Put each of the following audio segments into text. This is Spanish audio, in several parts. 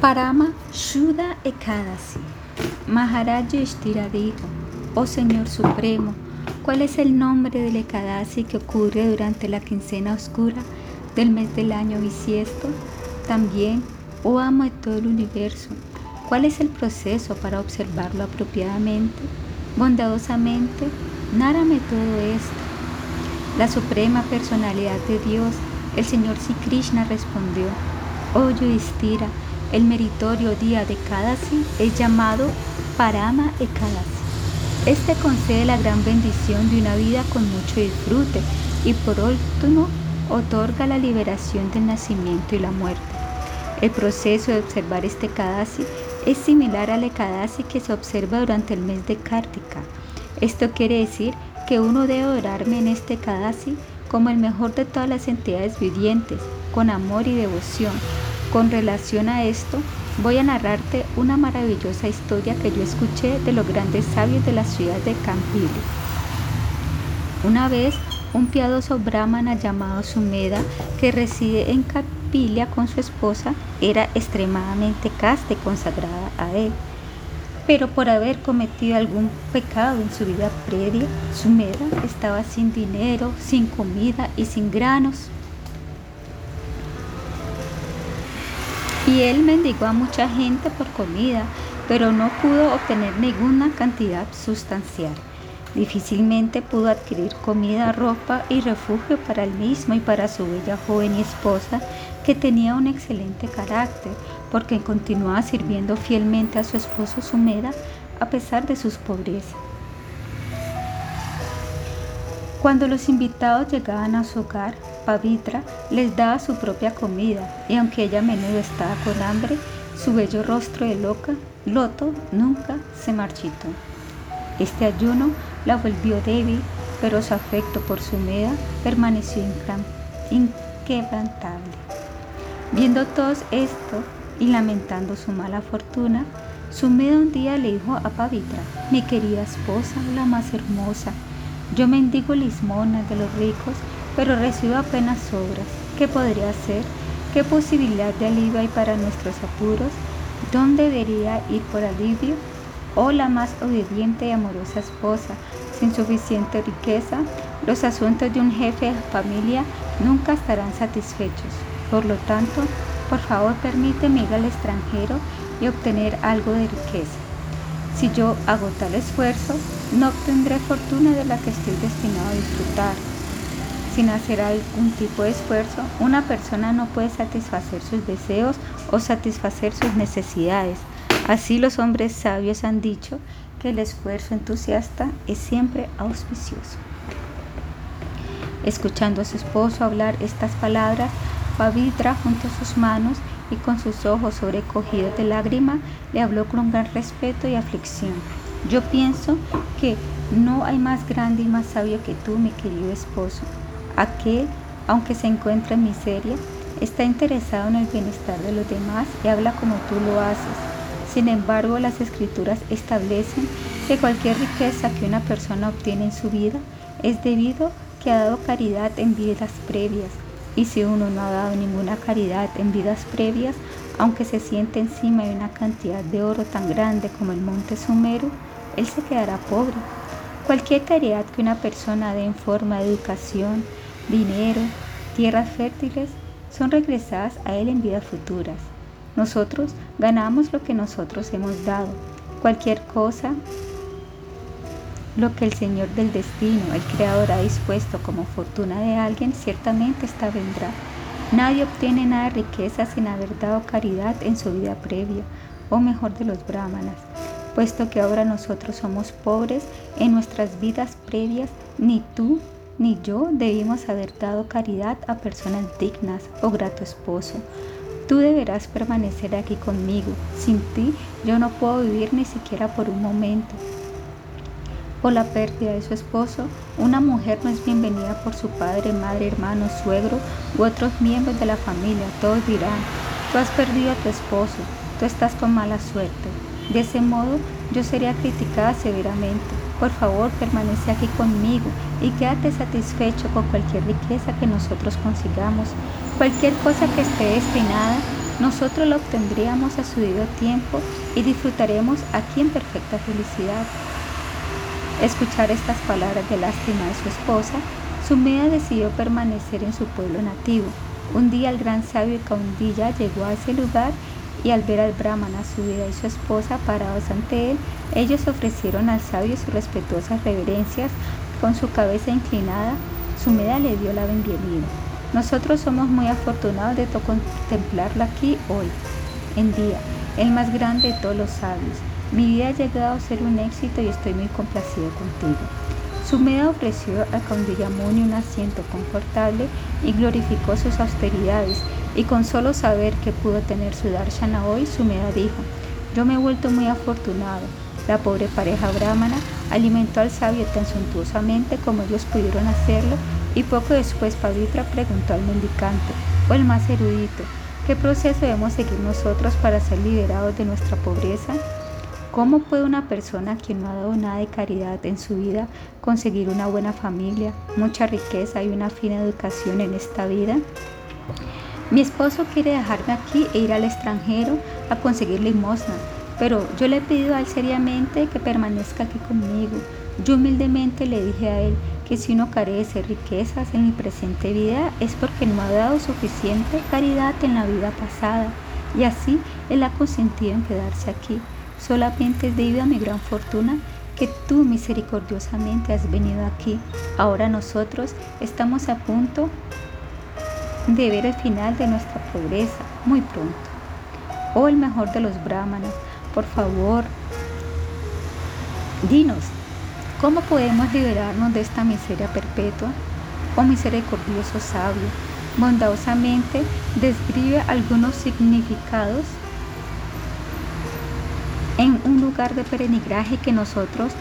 Parama Shuddha Ekadasi. Maharaj Yudhishthira dijo, Oh Señor Supremo, ¿cuál es el nombre del Ekadasi que ocurre durante la quincena oscura del mes del año bisiesto? También, oh amo de todo el universo, ¿cuál es el proceso para observarlo apropiadamente? Bondadosamente, nárame todo esto. La suprema personalidad de Dios, el Señor Sri Krishna respondió, Oh Yudhishthira, el meritorio día de Kadasi es llamado Parama Ekadasi. Este concede la gran bendición de una vida con mucho disfrute y por último otorga la liberación del nacimiento y la muerte. El proceso de observar este Kadasi es similar al Ekadasi que se observa durante el mes de Kartika. Esto quiere decir que uno debe orarme en este Kadasi como el mejor de todas las entidades vivientes, con amor y devoción, con relación a esto, voy a narrarte una maravillosa historia que yo escuché de los grandes sabios de la ciudad de Campili. Una vez, un piadoso brahmana llamado Sumeda, que reside en Campilia con su esposa, era extremadamente casta y consagrada a él. Pero por haber cometido algún pecado en su vida previa, Sumeda estaba sin dinero, sin comida y sin granos. Y él mendigó a mucha gente por comida, pero no pudo obtener ninguna cantidad sustancial. Difícilmente pudo adquirir comida, ropa y refugio para él mismo y para su bella joven y esposa, que tenía un excelente carácter, porque continuaba sirviendo fielmente a su esposo Sumeda a pesar de sus pobrezas. Cuando los invitados llegaban a su hogar, Pavitra les daba su propia comida y aunque ella a menudo estaba con hambre, su bello rostro de loca, loto, nunca se marchitó. Este ayuno la volvió débil, pero su afecto por su meda permaneció inquebrantable. Viendo todo esto y lamentando su mala fortuna, Sumeda un día le dijo a Pavitra, mi querida esposa, la más hermosa, yo mendigo lismonas de los ricos pero recibo apenas obras. ¿Qué podría hacer? ¿Qué posibilidad de alivio hay para nuestros apuros? ¿Dónde debería ir por alivio? Oh la más obediente y amorosa esposa, sin suficiente riqueza, los asuntos de un jefe de familia nunca estarán satisfechos. Por lo tanto, por favor permíteme ir al extranjero y obtener algo de riqueza. Si yo hago tal esfuerzo, no obtendré fortuna de la que estoy destinado a disfrutar sin hacer algún tipo de esfuerzo, una persona no puede satisfacer sus deseos o satisfacer sus necesidades. Así los hombres sabios han dicho que el esfuerzo entusiasta es siempre auspicioso. Escuchando a su esposo hablar estas palabras, Pavitra junto a sus manos y con sus ojos sobrecogidos de lágrima, le habló con un gran respeto y aflicción. Yo pienso que no hay más grande y más sabio que tú, mi querido esposo. Aquel, aunque se encuentra en miseria, está interesado en el bienestar de los demás y habla como tú lo haces. Sin embargo, las escrituras establecen que cualquier riqueza que una persona obtiene en su vida es debido que ha dado caridad en vidas previas. Y si uno no ha dado ninguna caridad en vidas previas, aunque se siente encima de una cantidad de oro tan grande como el monte Sumero, él se quedará pobre. Cualquier caridad que una persona dé en forma de educación, dinero, tierras fértiles, son regresadas a Él en vidas futuras. Nosotros ganamos lo que nosotros hemos dado. Cualquier cosa, lo que el Señor del destino, el Creador, ha dispuesto como fortuna de alguien, ciertamente esta vendrá. Nadie obtiene nada de riqueza sin haber dado caridad en su vida previa, o mejor de los brahmanas, puesto que ahora nosotros somos pobres en nuestras vidas previas, ni tú ni yo debimos haber dado caridad a personas dignas, oh grato esposo. Tú deberás permanecer aquí conmigo. Sin ti yo no puedo vivir ni siquiera por un momento. Por la pérdida de su esposo, una mujer no es bienvenida por su padre, madre, hermano, suegro u otros miembros de la familia. Todos dirán, tú has perdido a tu esposo, tú estás con mala suerte. De ese modo, yo sería criticada severamente. Por favor, permanece aquí conmigo y quédate satisfecho con cualquier riqueza que nosotros consigamos. Cualquier cosa que esté destinada nosotros lo obtendríamos a su debido tiempo y disfrutaremos aquí en perfecta felicidad. Escuchar estas palabras de lástima de su esposa, Sumeda decidió permanecer en su pueblo nativo. Un día el gran sabio Kaundilla llegó a ese lugar y al ver al brahmana, su vida y su esposa parados ante él, ellos ofrecieron al sabio sus respetuosas reverencias con su cabeza inclinada. Sumeda le dio la bienvenida. Nosotros somos muy afortunados de contemplarlo aquí hoy, en día, el más grande de todos los sabios. Mi vida ha llegado a ser un éxito y estoy muy complacido contigo. Sumeda ofreció a Kaundiyamuni un asiento confortable y glorificó sus austeridades, y con solo saber que pudo tener su darshana hoy, Sumeda dijo, yo me he vuelto muy afortunado. La pobre pareja brahmana alimentó al sabio tan suntuosamente como ellos pudieron hacerlo, y poco después Pavitra preguntó al mendicante, o el más erudito, ¿qué proceso debemos seguir nosotros para ser liberados de nuestra pobreza? ¿Cómo puede una persona que no ha dado nada de caridad en su vida conseguir una buena familia, mucha riqueza y una fina educación en esta vida? Mi esposo quiere dejarme aquí e ir al extranjero a conseguir limosna, pero yo le he pedido a él seriamente que permanezca aquí conmigo. Yo humildemente le dije a él que si uno carece de riquezas en mi presente vida es porque no ha dado suficiente caridad en la vida pasada, y así él ha consentido en quedarse aquí. Solamente es debido a mi gran fortuna que tú misericordiosamente has venido aquí. Ahora nosotros estamos a punto de ver el final de nuestra pobreza muy pronto. Oh el mejor de los brahmanas, por favor, dinos, ¿cómo podemos liberarnos de esta miseria perpetua? Oh misericordioso sabio, bondadosamente describe algunos significados en un lugar de peregrinaje que nosotros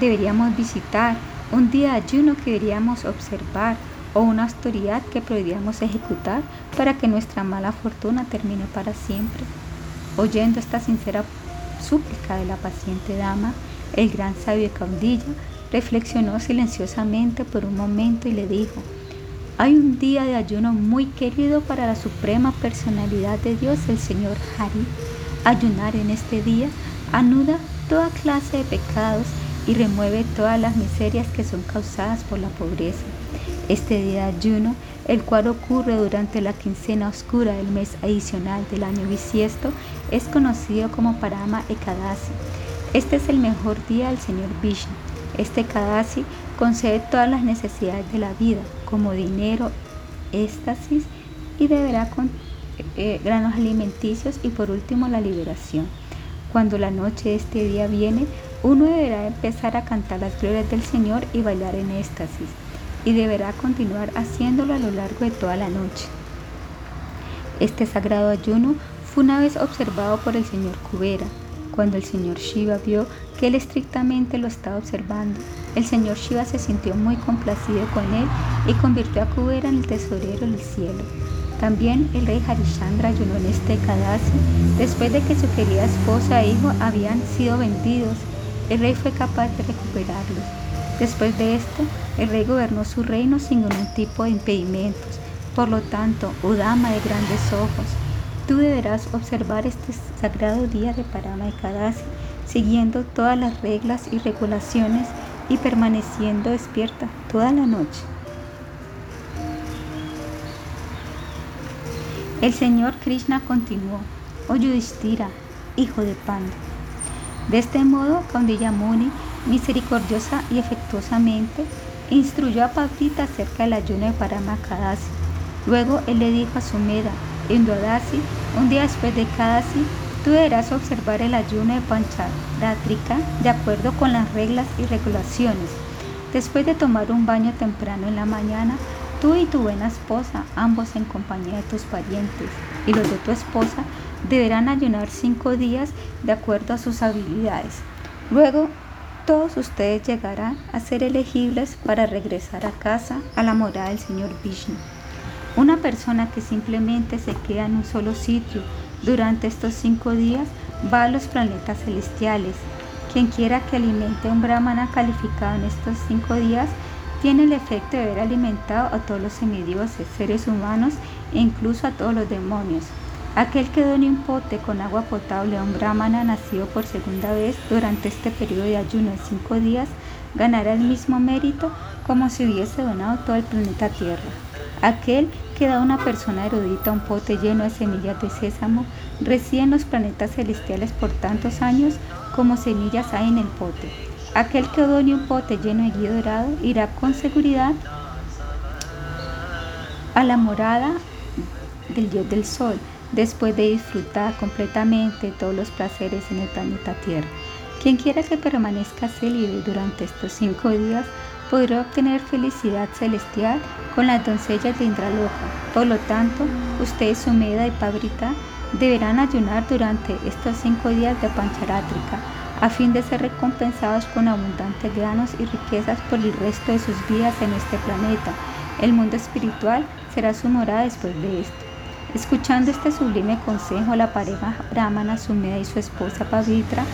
deberíamos visitar, un día de ayuno que deberíamos observar o una autoridad que podríamos ejecutar para que nuestra mala fortuna termine para siempre. Oyendo esta sincera súplica de la paciente dama, el gran sabio caudillo reflexionó silenciosamente por un momento y le dijo, hay un día de ayuno muy querido para la suprema personalidad de Dios, el Señor Hari. Ayunar en este día anuda toda clase de pecados y remueve todas las miserias que son causadas por la pobreza. Este día de ayuno, el cual ocurre durante la quincena oscura del mes adicional del año bisiesto, es conocido como Parama Ekadasi. Este es el mejor día del Señor Vishnu. Este Ekadasi concede todas las necesidades de la vida, como dinero, éxtasis y deberá con eh, granos alimenticios y por último la liberación. Cuando la noche de este día viene, uno deberá empezar a cantar las glorias del Señor y bailar en éxtasis, y deberá continuar haciéndolo a lo largo de toda la noche. Este sagrado ayuno fue una vez observado por el señor Kubera. Cuando el señor Shiva vio que él estrictamente lo estaba observando, el señor Shiva se sintió muy complacido con él y convirtió a Kubera en el tesorero del cielo. También el rey Harishchandra ayunó en este Kadasi después de que su querida esposa e hijo habían sido vendidos. El rey fue capaz de recuperarlos. Después de esto, el rey gobernó su reino sin ningún tipo de impedimentos. Por lo tanto, Udama de grandes ojos, tú deberás observar este sagrado día de Parama y Kadasi, siguiendo todas las reglas y regulaciones y permaneciendo despierta toda la noche. El señor Krishna continuó, oh Yudhishthira, hijo de Pandu. De este modo, Kaundiyamuni, misericordiosa y efectuosamente, instruyó a Pavita acerca del ayuno de Paramakadasi. Luego él le dijo a Sumeda, en Duadasi, un día después de Kadasi, tú deberás observar el ayuno de Pancharatrika de acuerdo con las reglas y regulaciones. Después de tomar un baño temprano en la mañana, Tú y tu buena esposa, ambos en compañía de tus parientes, y los de tu esposa, deberán ayunar cinco días de acuerdo a sus habilidades. Luego, todos ustedes llegarán a ser elegibles para regresar a casa a la morada del Señor Vishnu. Una persona que simplemente se queda en un solo sitio durante estos cinco días va a los planetas celestiales. Quien quiera que alimente a un brahmana calificado en estos cinco días tiene el efecto de haber alimentado a todos los semidioses, seres humanos e incluso a todos los demonios. Aquel que done un pote con agua potable a un brahmana nacido por segunda vez durante este periodo de ayuno de cinco días ganará el mismo mérito como si hubiese donado todo el planeta Tierra. Aquel que da a una persona erudita un pote lleno de semillas de sésamo reside en los planetas celestiales por tantos años como semillas hay en el pote. Aquel que done un pote lleno de guía dorado irá con seguridad a la morada del dios del sol después de disfrutar completamente todos los placeres en el planeta Tierra. Quien quiera que permanezca célibe durante estos cinco días podrá obtener felicidad celestial con las doncellas de Indraloka. Por lo tanto, ustedes, Sumeda y Pabrita, deberán ayunar durante estos cinco días de Pancharátrica a fin de ser recompensados con abundantes granos y riquezas por el resto de sus vidas en este planeta. El mundo espiritual será su morada después de esto. Escuchando este sublime consejo, la pareja Brahmana Sumeda y su esposa Pavitra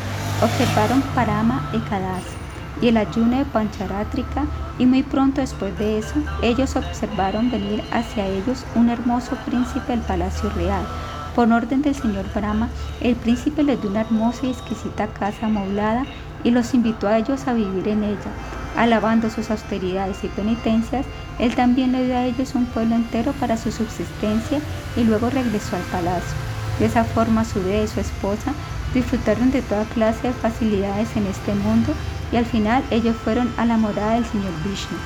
observaron Parama y Kadasi y el ayuno de Pancharátrica y muy pronto después de eso ellos observaron venir hacia ellos un hermoso príncipe del palacio real. Por orden del señor Brahma, el príncipe les dio una hermosa y exquisita casa amoblada y los invitó a ellos a vivir en ella. Alabando sus austeridades y penitencias, él también le dio a ellos un pueblo entero para su subsistencia y luego regresó al palacio. De esa forma, su vez y su esposa disfrutaron de toda clase de facilidades en este mundo y al final ellos fueron a la morada del Señor Vishnu.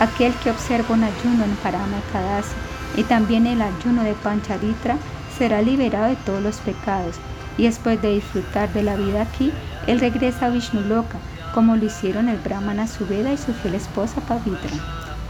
Aquel que observa un ayuno en Parama Kadasi y también el ayuno de Pancharitra será liberado de todos los pecados y después de disfrutar de la vida aquí, él regresa a Vishnu Loka, como lo hicieron el Brahmana Subeda y su fiel esposa Pavitra.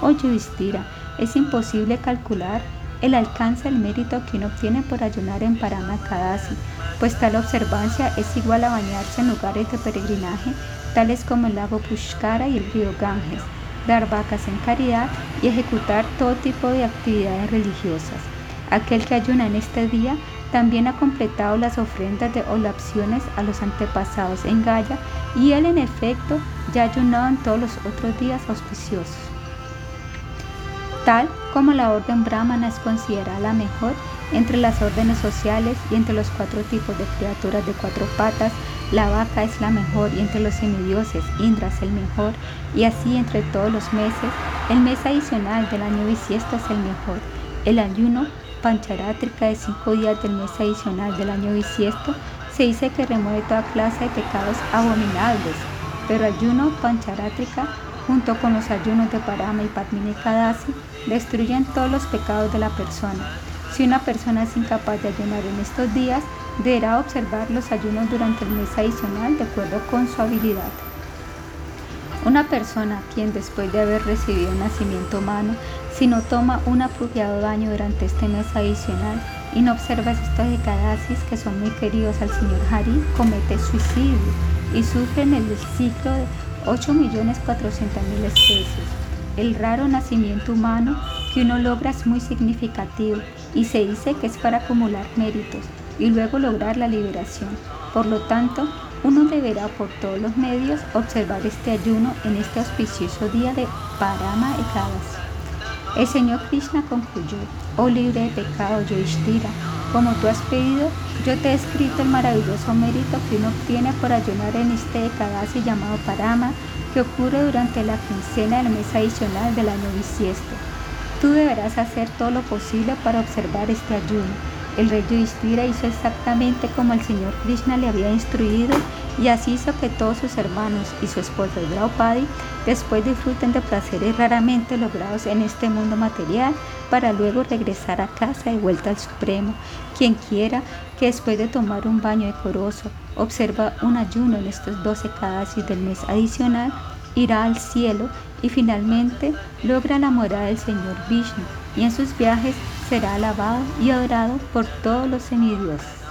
Oh Yudhishthira, es imposible calcular el alcance del mérito que uno obtiene por ayunar en Parama Kadasi, pues tal observancia es igual a bañarse en lugares de peregrinaje tales como el lago Pushkara y el río Ganges, dar vacas en caridad y ejecutar todo tipo de actividades religiosas. Aquel que ayuna en este día también ha completado las ofrendas de olaciones a los antepasados en Gaya y él en efecto ya ayunado en todos los otros días auspiciosos. Tal como la orden brahmana es considerada la mejor entre las órdenes sociales y entre los cuatro tipos de criaturas de cuatro patas, la vaca es la mejor y entre los semidioses Indra es el mejor y así entre todos los meses, el mes adicional del año bisiesto es el mejor. El ayuno pancharátrica de cinco días del mes adicional del año bisiesto se dice que remueve toda clase de pecados abominables, pero ayuno pancharátrica junto con los ayunos de Parama y Padmini Kadasi destruyen todos los pecados de la persona. Si una persona es incapaz de ayunar en estos días, deberá observar los ayunos durante el mes adicional de acuerdo con su habilidad. Una persona quien después de haber recibido nacimiento humano, si no toma un apropiado baño durante este mes adicional y no observa estos decadasis que son muy queridos al señor Hari, comete suicidio y sufre en el ciclo de 8.400.000 especies. El raro nacimiento humano que uno logra es muy significativo y se dice que es para acumular méritos y luego lograr la liberación. Por lo tanto, uno deberá por todos los medios observar este ayuno en este auspicioso día de Parama Ekadasi. El Señor Krishna concluyó, oh libre de pecado Yoishtira, como tú has pedido, yo te he escrito el maravilloso mérito que uno obtiene por ayunar en este Ekadasi llamado Parama, que ocurre durante la quincena del mes adicional del año bisiesto. Tú deberás hacer todo lo posible para observar este ayuno el rey Yudhishthira hizo exactamente como el señor Krishna le había instruido y así hizo que todos sus hermanos y su esposa Draupadi después disfruten de placeres raramente logrados en este mundo material para luego regresar a casa de vuelta al Supremo. Quien quiera que después de tomar un baño decoroso observa un ayuno en estos 12 cadasis del mes adicional, irá al cielo y finalmente logra la morada del Señor Vishnu y en sus viajes será alabado y adorado por todos los semidioses.